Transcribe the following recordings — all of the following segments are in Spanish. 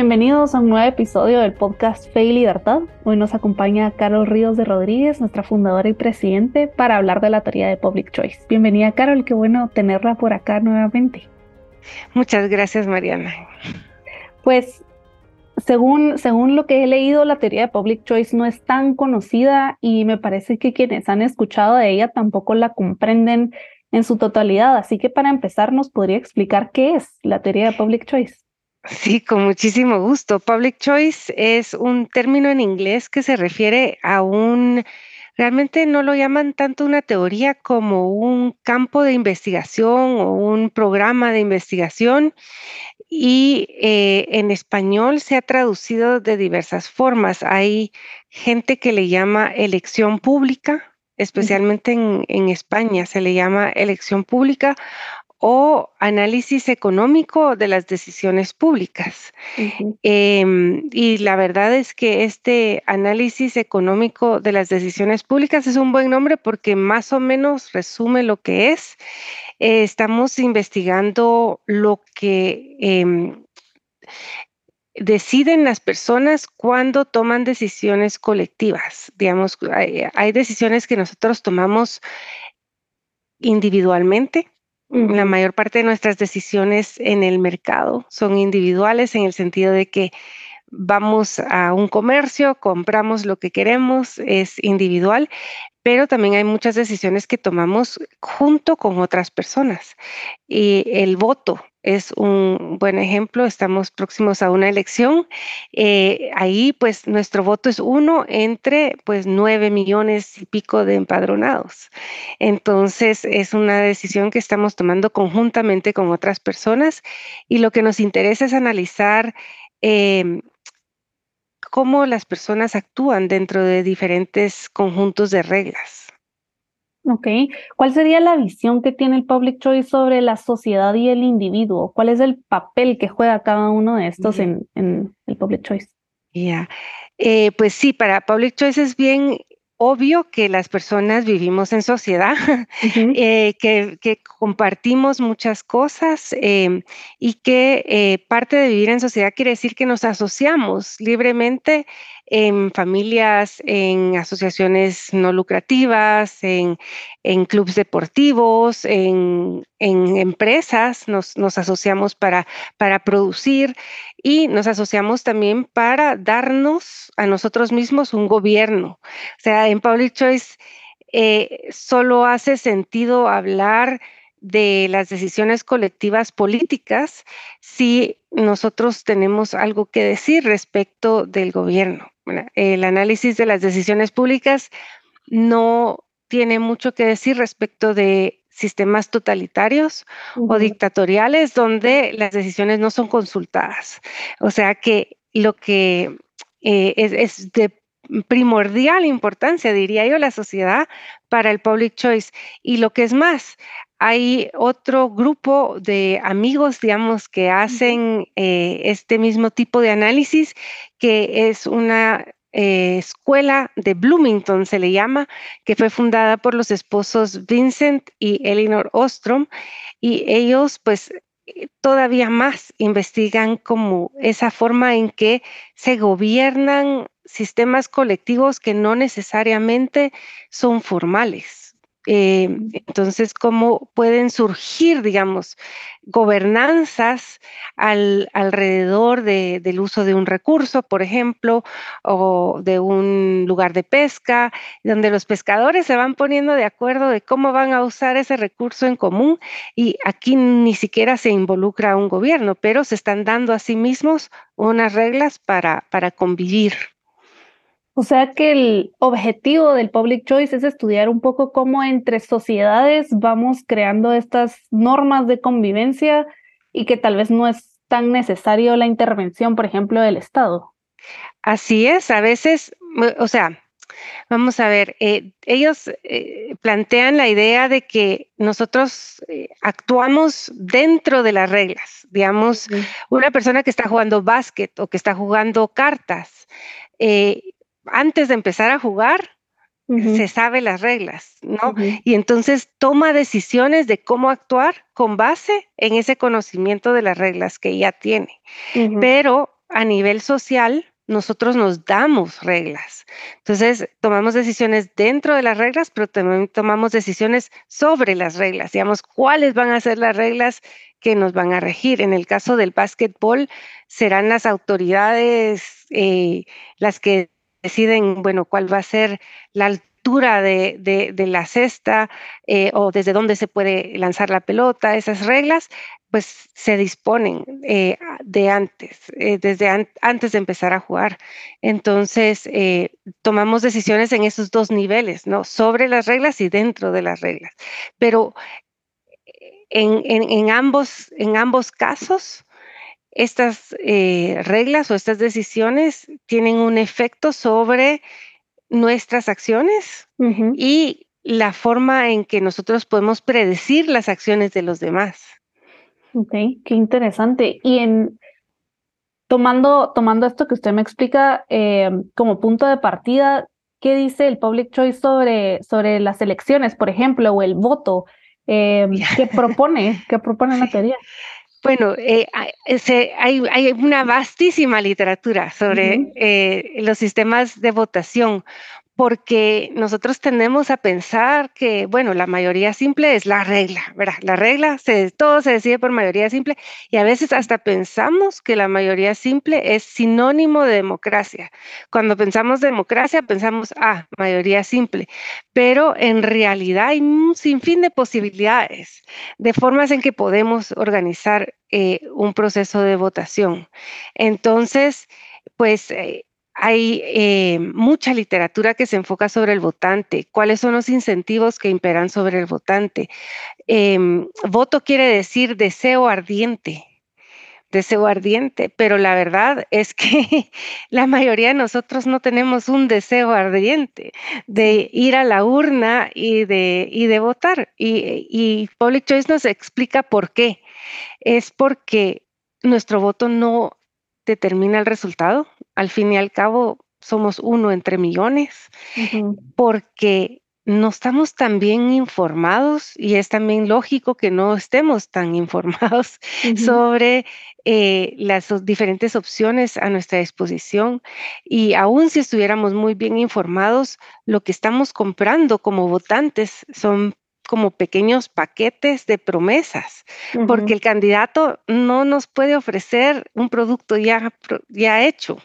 Bienvenidos a un nuevo episodio del podcast Fe y Libertad. Hoy nos acompaña Carol Ríos de Rodríguez, nuestra fundadora y presidente, para hablar de la teoría de Public Choice. Bienvenida Carol, qué bueno tenerla por acá nuevamente. Muchas gracias Mariana. Pues según, según lo que he leído, la teoría de Public Choice no es tan conocida y me parece que quienes han escuchado de ella tampoco la comprenden en su totalidad. Así que para empezar, ¿nos podría explicar qué es la teoría de Public Choice? Sí, con muchísimo gusto. Public choice es un término en inglés que se refiere a un, realmente no lo llaman tanto una teoría como un campo de investigación o un programa de investigación y eh, en español se ha traducido de diversas formas. Hay gente que le llama elección pública, especialmente en, en, España se le llama elección pública o análisis económico de las decisiones públicas. Em, y la verdad es que este análisis económico de las decisiones públicas es un buen nombre porque más o menos resume lo que es. Eh, estamos investigando lo que em, deciden las personas cuando toman decisiones colectivas. Digamos, hay decisiones que nosotros tomamos individualmente la mayor parte de nuestras decisiones en el mercado son individuales en el sentido de que vamos a un comercio, compramos lo que queremos, es individual, pero también hay muchas decisiones que tomamos junto con otras personas. Y el voto es un buen ejemplo. Estamos próximos a una elección. Eh, ahí, pues, nuestro voto es uno entre, pues, nueve millones y pico de empadronados. Entonces, es una decisión que estamos tomando conjuntamente con otras personas y lo que nos interesa es analizar em, cómo las personas actúan dentro de diferentes conjuntos de reglas. Ok. ¿Cuál sería la visión que tiene el Public Choice sobre la sociedad y el individuo? ¿Cuál es el papel que juega cada uno de estos en, el Public Choice? Ya. Eh, pues sí, para Public Choice es bien obvio que las personas vivimos en sociedad, eh, que, compartimos muchas cosas em, y que eh, parte de vivir en sociedad quiere decir que nos asociamos libremente en familias, en asociaciones no lucrativas, en, en clubes deportivos, en, empresas, nos, asociamos para, para producir y nos asociamos también para darnos a nosotros mismos un gobierno. O sea, en Public Choice eh, solo hace sentido hablar de las decisiones colectivas políticas si nosotros tenemos algo que decir respecto del gobierno. El análisis de las decisiones públicas no tiene mucho que decir respecto de sistemas totalitarios o dictatoriales donde las decisiones no son consultadas. O sea que lo que eh, es, de primordial importancia, diría yo, la sociedad para el public choice. Y lo que es más, hay otro grupo de amigos, digamos, que hacen eh, este mismo tipo de análisis, que es una eh, escuela de Bloomington, se le llama, que fue fundada por los esposos Vincent y Elinor Ostrom, y ellos pues todavía más investigan como esa forma en que se gobiernan sistemas colectivos que no necesariamente son formales. Eh, entonces, ¿cómo pueden surgir, digamos, gobernanzas alrededor del uso de un recurso, por ejemplo, o de un lugar de pesca, donde los pescadores se van poniendo de acuerdo de cómo van a usar ese recurso en común y aquí ni siquiera se involucra un gobierno, pero se están dando a sí mismos unas reglas para, para convivir. O sea que el objetivo del Public Choice es estudiar un poco cómo entre sociedades vamos creando estas normas de convivencia y que tal vez no es tan necesario la intervención, por ejemplo, del Estado. Así es, a veces, o sea, Vamos a ver, eh, ellos eh, plantean la idea de que nosotros eh, actuamos dentro de las reglas. Digamos, una persona que está jugando básquet o que está jugando cartas, antes de empezar a jugar, se sabe las reglas, ¿no? Y entonces toma decisiones de cómo actuar con base en ese conocimiento de las reglas que ya tiene. Pero a nivel social, nosotros nos damos reglas. Entonces, tomamos decisiones dentro de las reglas, pero también tomamos decisiones sobre las reglas. Digamos, cuáles van a ser las reglas que nos van a regir. En el caso del básquetbol, serán las autoridades eh, las que deciden, bueno, cuál va a ser la altura de, la cesta eh, o desde dónde se puede lanzar la pelota, esas reglas, pues se disponen eh, de antes, eh, desde antes de empezar a jugar. Entonces, tomamos decisiones en esos dos niveles, ¿no? Sobre las reglas y dentro de las reglas. Pero en, ambos, en ambos casos, estas eh, reglas o estas decisiones tienen un efecto sobre nuestras acciones y la forma en que nosotros podemos predecir las acciones de los demás. Ok, qué interesante. Y en tomando, tomando esto que usted me explica eh, como punto de partida, ¿qué dice el Public Choice sobre, sobre las elecciones, por ejemplo, o el voto? Eh, ¿Qué propone? ¿Qué propone la teoría? Bueno, eh, hay, una vastísima literatura sobre eh, los sistemas de votación porque nosotros tendemos a pensar que, bueno, la mayoría simple es la regla, ¿verdad? La regla, se, todo se decide por mayoría simple y a veces hasta pensamos que la mayoría simple es sinónimo de democracia. Cuando pensamos democracia, pensamos, ah, mayoría simple, pero en realidad hay un sinfín de posibilidades, de formas en que podemos organizar eh, un proceso de votación. Entonces, pues... Eh, hay eh, mucha literatura que se enfoca sobre el votante, cuáles son los incentivos que imperan sobre el votante. Em, voto quiere decir deseo ardiente, deseo ardiente, pero la verdad es que la mayoría de nosotros no tenemos un deseo ardiente de ir a la urna y de, y de votar. Y, y Public Choice nos explica por qué. Es porque nuestro voto no determina el resultado. Al fin y al cabo, somos uno entre millones, porque no estamos tan bien informados y es también lógico que no estemos tan informados sobre eh, las diferentes opciones a nuestra disposición. Y aún si estuviéramos muy bien informados, lo que estamos comprando como votantes son como pequeños paquetes de promesas, porque el candidato no nos puede ofrecer un producto ya, ya hecho.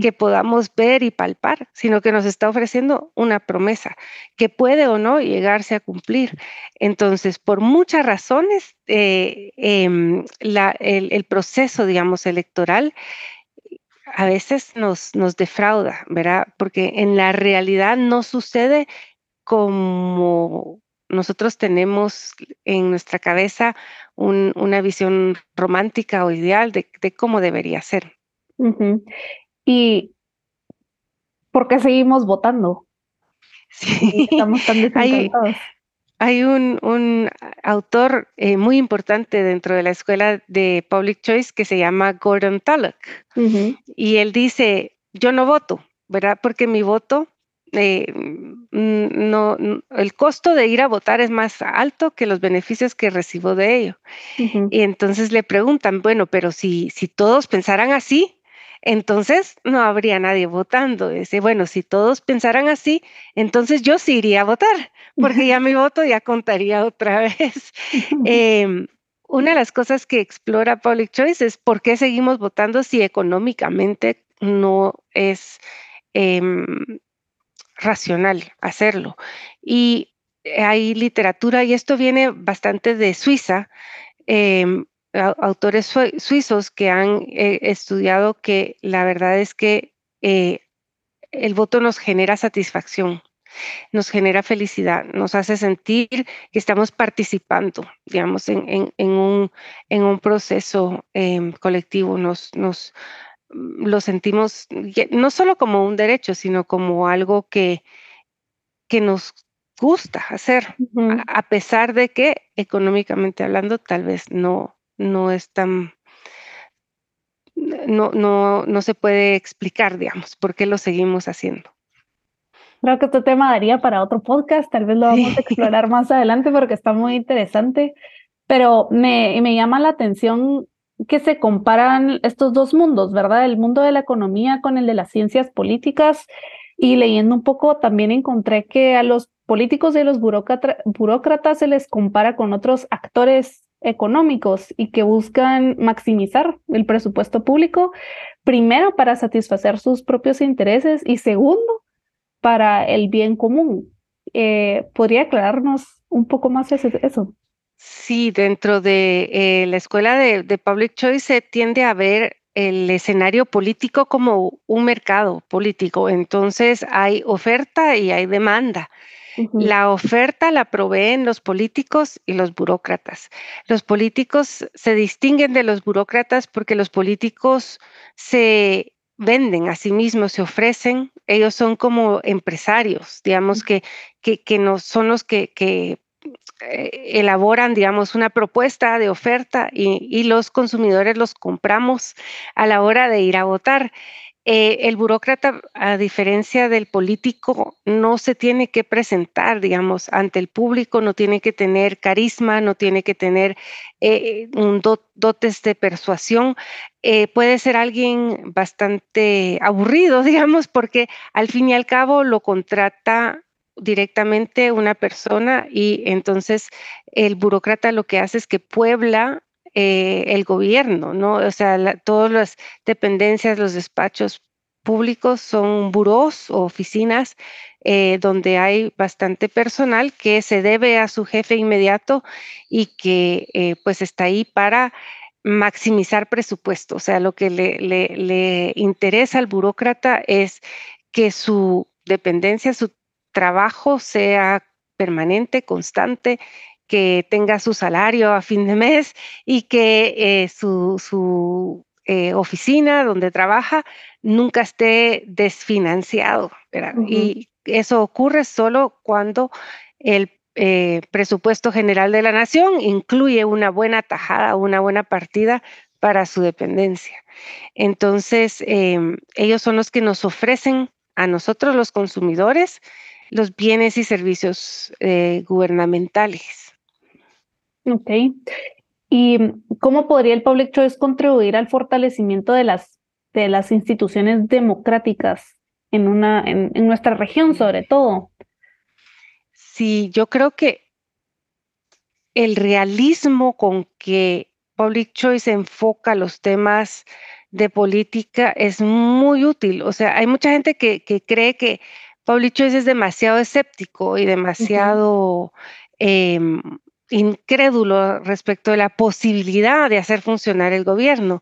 Que podamos ver y palpar, sino que nos está ofreciendo una promesa que puede o no llegarse a cumplir. Entonces, por muchas razones, eh, em, el, proceso, digamos, electoral a veces nos, nos defrauda, ¿verdad? Porque en la realidad no sucede como, nosotros tenemos en nuestra cabeza una visión romántica o ideal de, cómo debería ser. ¿Y por qué seguimos votando? Sí. Estamos tan desencantados. Hay, un, autor eh, muy importante dentro de la escuela de Public Choice que se llama Gordon Tullock. Y él dice, yo no voto, ¿verdad? Porque mi voto eh, no, el costo de ir a votar es más alto que los beneficios que recibo de ello. Y entonces le preguntan, bueno, pero si, si todos pensaran así, entonces no habría nadie votando. Dice, bueno, si todos pensaran así, entonces yo sí iría a votar, porque ya mi voto ya contaría otra vez. Em, una de las cosas que explora Public Choice es por qué seguimos votando si económicamente no es em, racional hacerlo. Y hay literatura, y esto viene bastante de Suiza, em, autores suizos que han eh, estudiado que la verdad es que eh, el voto nos genera satisfacción, nos genera felicidad, nos hace sentir que estamos participando, digamos, en, un, en un, proceso em, colectivo, nos, nos lo sentimos no solo como un derecho, sino como algo que, que nos gusta hacer, a, pesar de que económicamente hablando tal vez no, no es tan, no, no, no se puede explicar, digamos, por qué lo seguimos haciendo. Creo que este tema daría para otro podcast, tal vez lo vamos a explorar más adelante porque está muy interesante, pero me, me llama la atención que se comparan estos dos mundos, ¿verdad? El mundo de la economía con el de las ciencias políticas. Y leyendo un poco también encontré que a los políticos y a los burócratas se les compara con otros actores económicos y que buscan maximizar el presupuesto público, primero para satisfacer sus propios intereses y segundo para el bien común. Eh, ¿Podría aclararnos un poco más eso? Sí, dentro de eh, la escuela de, Public Choice se tiende a ver el escenario político como un mercado político. Entonces hay oferta y hay demanda. La oferta la proveen los políticos y los burócratas. Los políticos se distinguen de los burócratas porque los políticos se venden a sí mismos, se ofrecen. Ellos son como empresarios, digamos que, que, no son los que, que eh, elaboran, digamos, una propuesta de oferta y, los consumidores los compramos a la hora de ir a votar. Eh, el burócrata, a diferencia del político, no se tiene que presentar, digamos, ante el público, no tiene que tener carisma, no tiene que tener eh, un dotes de persuasión. puede ser alguien bastante aburrido, digamos, porque al fin y al cabo lo contrata directamente una persona y entonces el burócrata lo que hace es que puebla eh, el gobierno, ¿no? O sea, todas las dependencias, los despachos públicos son burós o oficinas eh, donde hay bastante personal que se debe a su jefe inmediato y que eh, pues está ahí para maximizar presupuesto. O sea, lo que le, le interesa al burócrata es que su dependencia, su trabajo sea permanente, constante, que tenga su salario a fin de mes y que eh, su, eh, oficina donde trabaja nunca esté desfinanciado. Y eso ocurre solo cuando el eh, presupuesto general de la nación incluye una buena tajada, una buena partida para su dependencia. Entonces, em, ellos son los que nos ofrecen a nosotros los consumidores los bienes y servicios gubernamentales. Ok. ¿Y cómo podría el Public Choice contribuir al fortalecimiento de las, de las instituciones democráticas en, una, en, en nuestra región, sobre todo? Sí, yo creo que el realismo con que Public Choice enfoca los temas de política es muy útil. O sea, hay mucha gente que, que cree que Public Choice es demasiado escéptico y demasiado em, incrédulo respecto de la posibilidad de hacer funcionar el gobierno,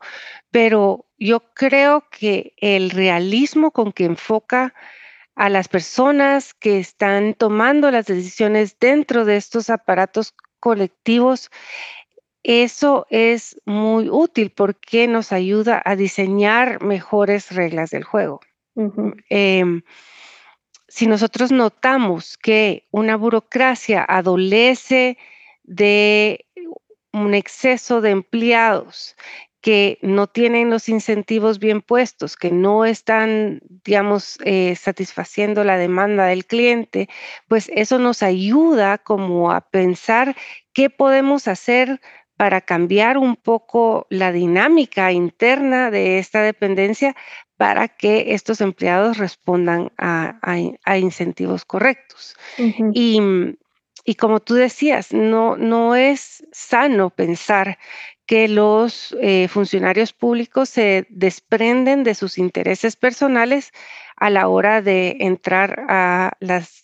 pero yo creo que el realismo con que enfoca a las personas que están tomando las decisiones dentro de estos aparatos colectivos, eso es muy útil porque nos ayuda a diseñar mejores reglas del juego. Si nosotros notamos que una burocracia adolece de un exceso de empleados que no tienen los incentivos bien puestos, que no están, digamos, eh, satisfaciendo la demanda del cliente, pues eso nos ayuda como a pensar qué podemos hacer para cambiar un poco la dinámica interna de esta dependencia para que estos empleados respondan a, incentivos correctos. y, como tú decías, no, no es sano pensar que los eh, funcionarios públicos se desprenden de sus intereses personales a la hora de entrar a,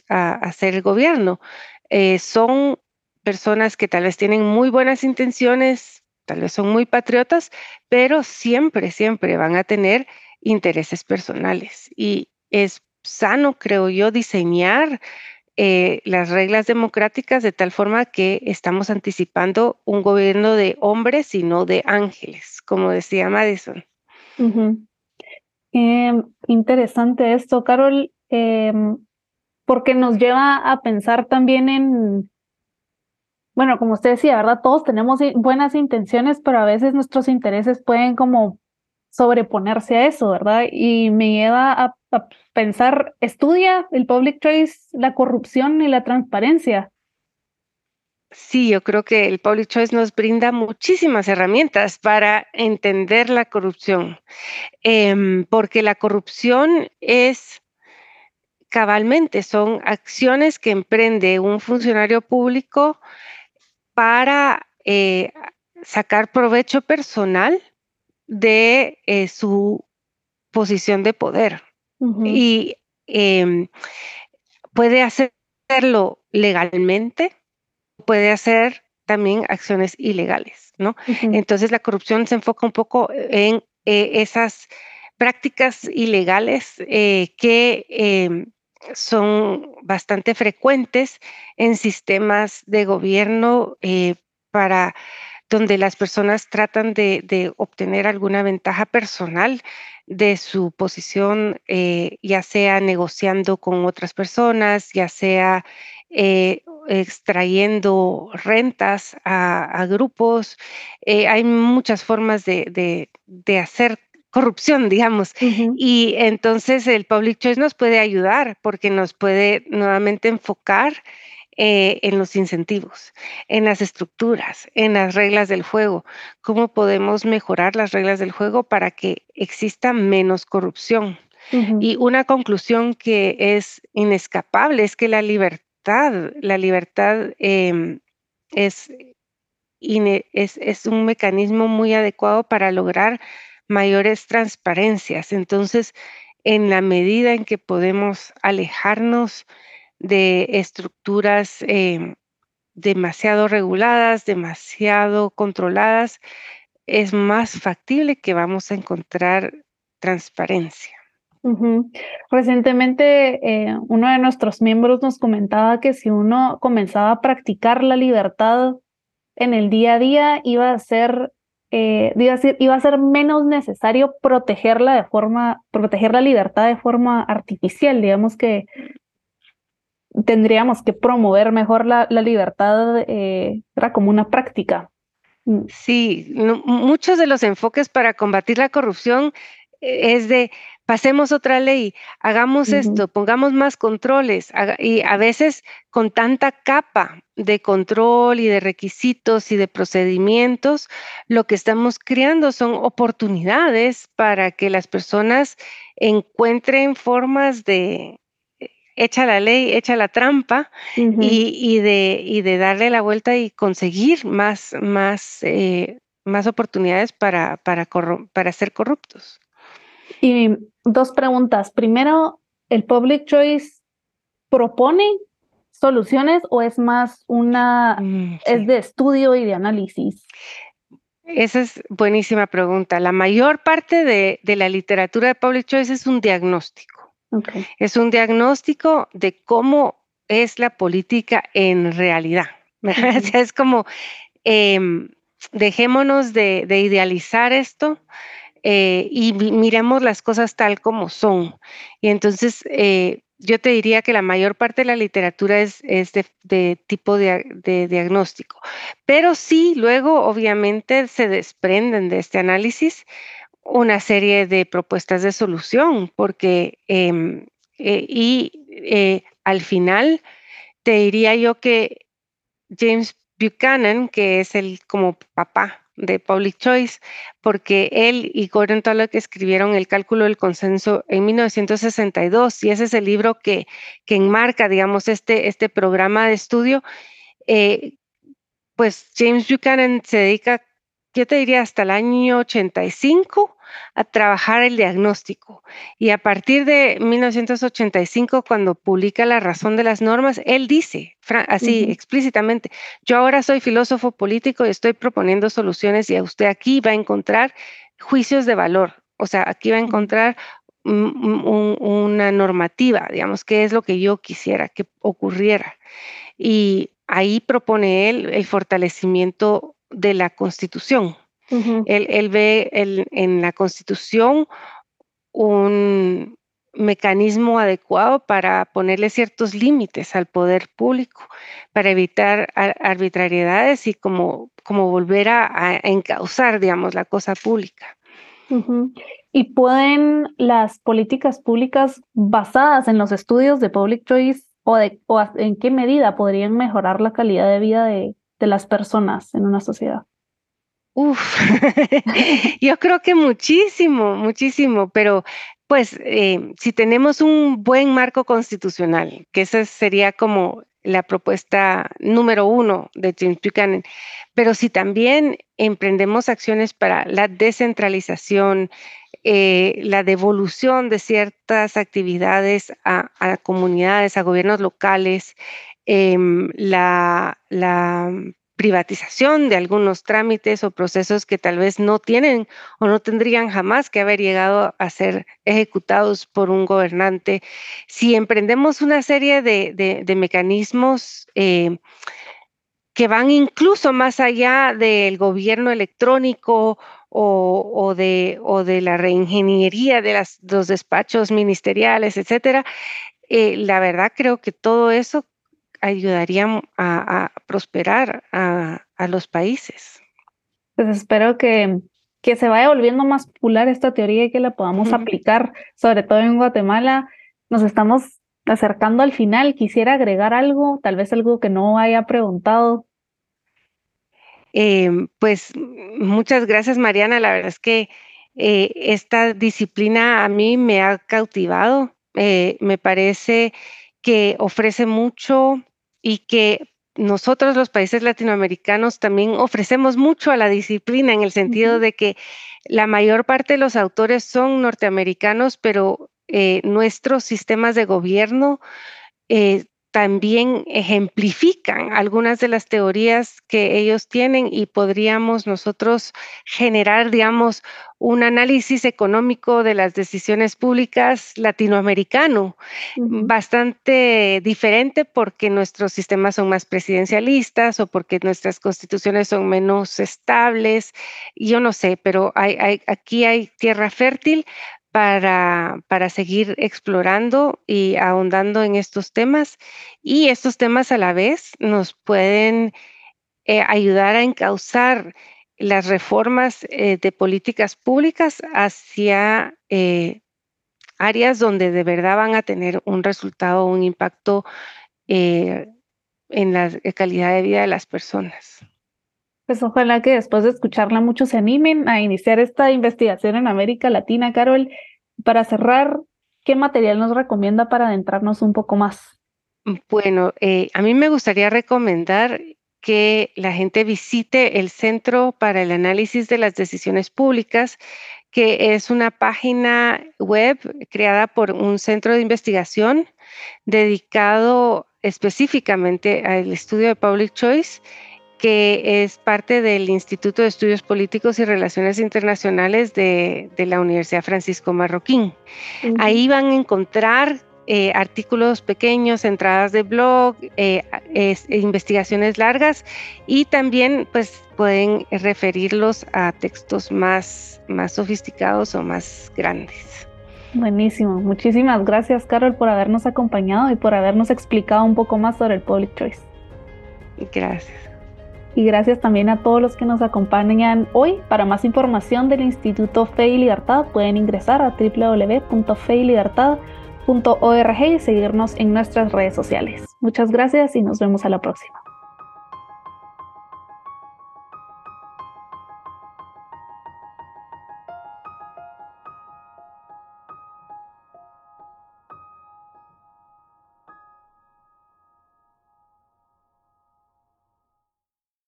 hacer el gobierno. Eh, son personas que tal vez tienen muy buenas intenciones, tal vez son muy patriotas, pero siempre, siempre van a tener intereses personales. Y es sano, creo yo, diseñar eh, las reglas democráticas de tal forma que estamos anticipando un gobierno de hombres y no de ángeles, como decía Madison. Qué interesante esto, Carol, em, porque nos lleva a pensar también en, bueno, como usted decía, ¿verdad? Todos tenemos buenas intenciones, pero a veces nuestros intereses pueden como sobreponerse a eso, ¿verdad? Y me lleva a, pensar, estudia el public choice, la corrupción y la transparencia. Sí, yo creo que el Public Choice nos brinda muchísimas herramientas para entender la corrupción, em, porque la corrupción es cabalmente, son acciones que emprende un funcionario público para eh, sacar provecho personal de eh, su posición de poder. Y em, puede hacerlo legalmente, puede hacer también acciones ilegales, ¿no? Entonces la corrupción se enfoca un poco en eh, esas prácticas ilegales eh, que em, son bastante frecuentes en sistemas de gobierno para donde las personas tratan de, obtener alguna ventaja personal de su posición, eh, ya sea negociando con otras personas, ya sea eh, extrayendo rentas a, grupos. Eh, hay muchas formas de, hacer corrupción, digamos. Y entonces el Public Choice nos puede ayudar porque nos puede nuevamente enfocar eh, en los incentivos, en las estructuras, en las reglas del juego. ¿Cómo podemos mejorar las reglas del juego para que exista menos corrupción? Y una conclusión que es inescapable es que la libertad, la libertad em, es, es, es un mecanismo muy adecuado para lograr mayores transparencias. Entonces, en la medida en que podemos alejarnos de estructuras em, demasiado reguladas, demasiado controladas, es más factible que vamos a encontrar transparencia. Recientemente, eh, uno de nuestros miembros nos comentaba que si uno comenzaba a practicar la libertad en el día a día, iba a ser, eh, iba a ser menos necesario protegerla de forma, proteger la libertad de forma artificial. Digamos que tendríamos que promover mejor la, libertad eh, como una práctica. Mm. Sí, muchos de los enfoques para combatir la corrupción eh, es de pasemos otra ley, hagamos esto, pongamos más controles y a veces con tanta capa de control y de requisitos y de procedimientos, lo que estamos creando son oportunidades para que las personas encuentren formas de, echa la ley, echa la trampa y, de, de darle la vuelta y conseguir más, más, eh, más oportunidades para, para, para ser corruptos. Y dos preguntas. Primero, ¿el Public Choice propone soluciones o es más una, mm, es de estudio y de análisis? Esa es buenísima pregunta. La mayor parte de, de la literatura de Public Choice es un diagnóstico. Es un diagnóstico de cómo es la política en realidad. es como, em, dejémonos de, idealizar esto eh, y miremos las cosas tal como son. Y entonces, eh, yo te diría que la mayor parte de la literatura es, de, tipo de, diagnóstico, pero sí, luego obviamente se desprenden de este análisis una serie de propuestas de solución, porque em, eh, y eh, al final te diría yo que James Buchanan, que es el como papá de Public Choice, porque él y Gordon Tullock escribieron el cálculo del consenso en 1962 y ese es el libro que, que enmarca, digamos, este, este programa de estudio. Eh, pues James Buchanan se dedica, yo te diría, hasta el año 85 a trabajar el diagnóstico. Y a partir de 1985, cuando publica La razón de las normas, él dice así explícitamente, yo ahora soy filósofo político y estoy proponiendo soluciones y usted aquí va a encontrar juicios de valor. O sea, aquí va a encontrar una normativa, digamos, qué es lo que yo quisiera que ocurriera. Y ahí propone él el fortalecimiento de la constitución. Él, ve en la Constitución un mecanismo adecuado para ponerle ciertos límites al poder público, para evitar arbitrariedades y como, como volver a, encauzar, digamos, la cosa pública. ¿Y pueden las políticas públicas basadas en los estudios de Public Choice o, de, o en qué medida podrían mejorar la calidad de vida de, de las personas en una sociedad? Uf, yo creo que muchísimo, muchísimo, pero pues eh, si tenemos un buen marco constitucional, que esa sería como la propuesta número uno de James Buchanan, pero si también emprendemos acciones para la descentralización, eh, la devolución de ciertas actividades a, comunidades, a gobiernos locales, em, la, privatización de algunos trámites o procesos que tal vez no tienen o no tendrían jamás que haber llegado a ser ejecutados por un gobernante. Si emprendemos una serie de, mecanismos eh, que van incluso más allá del gobierno electrónico o, de, o de, la reingeniería de los despachos ministeriales, etcétera, eh, la verdad creo que todo eso ayudarían a, prosperar a, los países. Pues espero que, que se vaya volviendo más popular esta teoría y que la podamos aplicar, sobre todo en Guatemala. Nos estamos acercando al final. Quisiera agregar algo, tal vez algo que no haya preguntado. Em, pues muchas gracias, Mariana. La verdad es que eh, esta disciplina a mí me ha cautivado. Eh, me parece que ofrece mucho y que nosotros los países latinoamericanos también ofrecemos mucho a la disciplina en el sentido de que la mayor parte de los autores son norteamericanos, pero eh, nuestros sistemas de gobierno eh, también ejemplifican algunas de las teorías que ellos tienen y podríamos nosotros generar, digamos, un análisis económico de las decisiones públicas latinoamericano, bastante diferente porque nuestros sistemas son más presidencialistas o porque nuestras constituciones son menos estables. Yo no sé, pero hay, aquí hay tierra fértil para, para seguir explorando y ahondando en estos temas. Y estos temas a la vez nos pueden eh, ayudar a encauzar las reformas eh, de políticas públicas hacia eh, áreas donde de verdad van a tener un resultado, un impacto en la calidad de vida de las personas. Pues ojalá que después de escucharla muchos se animen a iniciar esta investigación en América Latina. Carol, para cerrar, ¿qué material nos recomienda para adentrarnos un poco más? Bueno, eh, a mí me gustaría recomendar que la gente visite el Centro para el Análisis de las Decisiones Públicas, que es una página web creada por un centro de investigación dedicado específicamente al estudio de Public Choice que es parte del Instituto de Estudios Políticos y Relaciones Internacionales de, la Universidad Francisco Marroquín. Ahí van a encontrar eh, artículos pequeños, entradas de blog, eh, investigaciones largas y también pues pueden referirlos a textos más, más sofisticados o más grandes. Buenísimo. Muchísimas gracias, Carol, por habernos acompañado y por habernos explicado un poco más sobre el Public Choice. Gracias y gracias también a todos los que nos acompañan hoy. Para más información del Instituto Fe y Libertad pueden ingresar a www.feylibertad.org y seguirnos en nuestras redes sociales. Muchas gracias y nos vemos a la próxima.